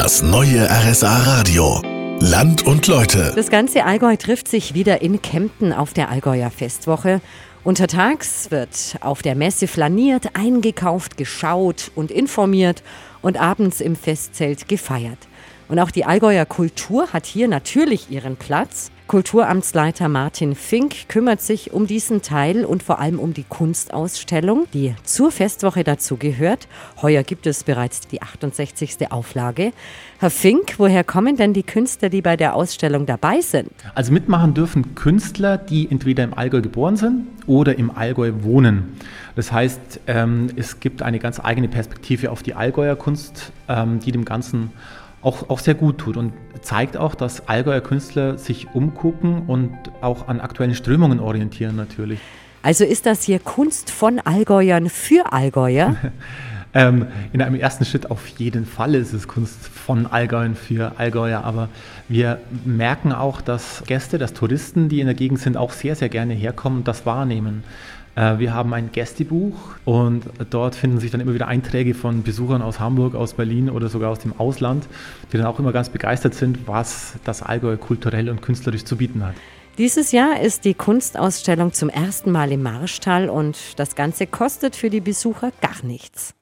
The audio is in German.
Das neue RSA Radio. Land und Leute. Das ganze Allgäu trifft sich wieder in Kempten auf der Allgäuer Festwoche. Untertags wird auf der Messe flaniert, eingekauft, geschaut und informiert und abends im Festzelt gefeiert. Und auch die Allgäuer Kultur hat hier natürlich ihren Platz. Kulturamtsleiter Martin Fink kümmert sich um diesen Teil und vor allem um die Kunstausstellung, die zur Festwoche dazu gehört. Heuer gibt es bereits die 68. Auflage. Herr Fink, woher kommen denn die Künstler, die bei der Ausstellung dabei sind? Also mitmachen dürfen Künstler, die entweder im Allgäu geboren sind oder im Allgäu wohnen. Das heißt, ähm, es gibt eine ganz eigene Perspektive auf die Allgäuer Kunst, ähm, die dem Ganzen auch, auch sehr gut tut und zeigt auch, dass Allgäuer Künstler sich umgucken und auch an aktuellen Strömungen orientieren natürlich. Also ist das hier Kunst von Allgäuern für Allgäuer? ähm, in einem ersten Schritt auf jeden Fall ist es Kunst von Allgäuern für Allgäuer, aber wir merken auch, dass Gäste, dass Touristen, die in der Gegend sind, auch sehr, sehr gerne herkommen und das wahrnehmen. Äh, wir haben ein Gästebuch und dort finden sich dann immer wieder Einträge von Besuchern aus Hamburg, aus Berlin oder sogar aus dem Ausland, die dann auch immer ganz begeistert sind, was das Allgäu kulturell und künstlerisch zu bieten hat. Dieses Jahr ist die Kunstausstellung zum ersten Mal im Marschtal und das Ganze kostet für die Besucher gar nichts.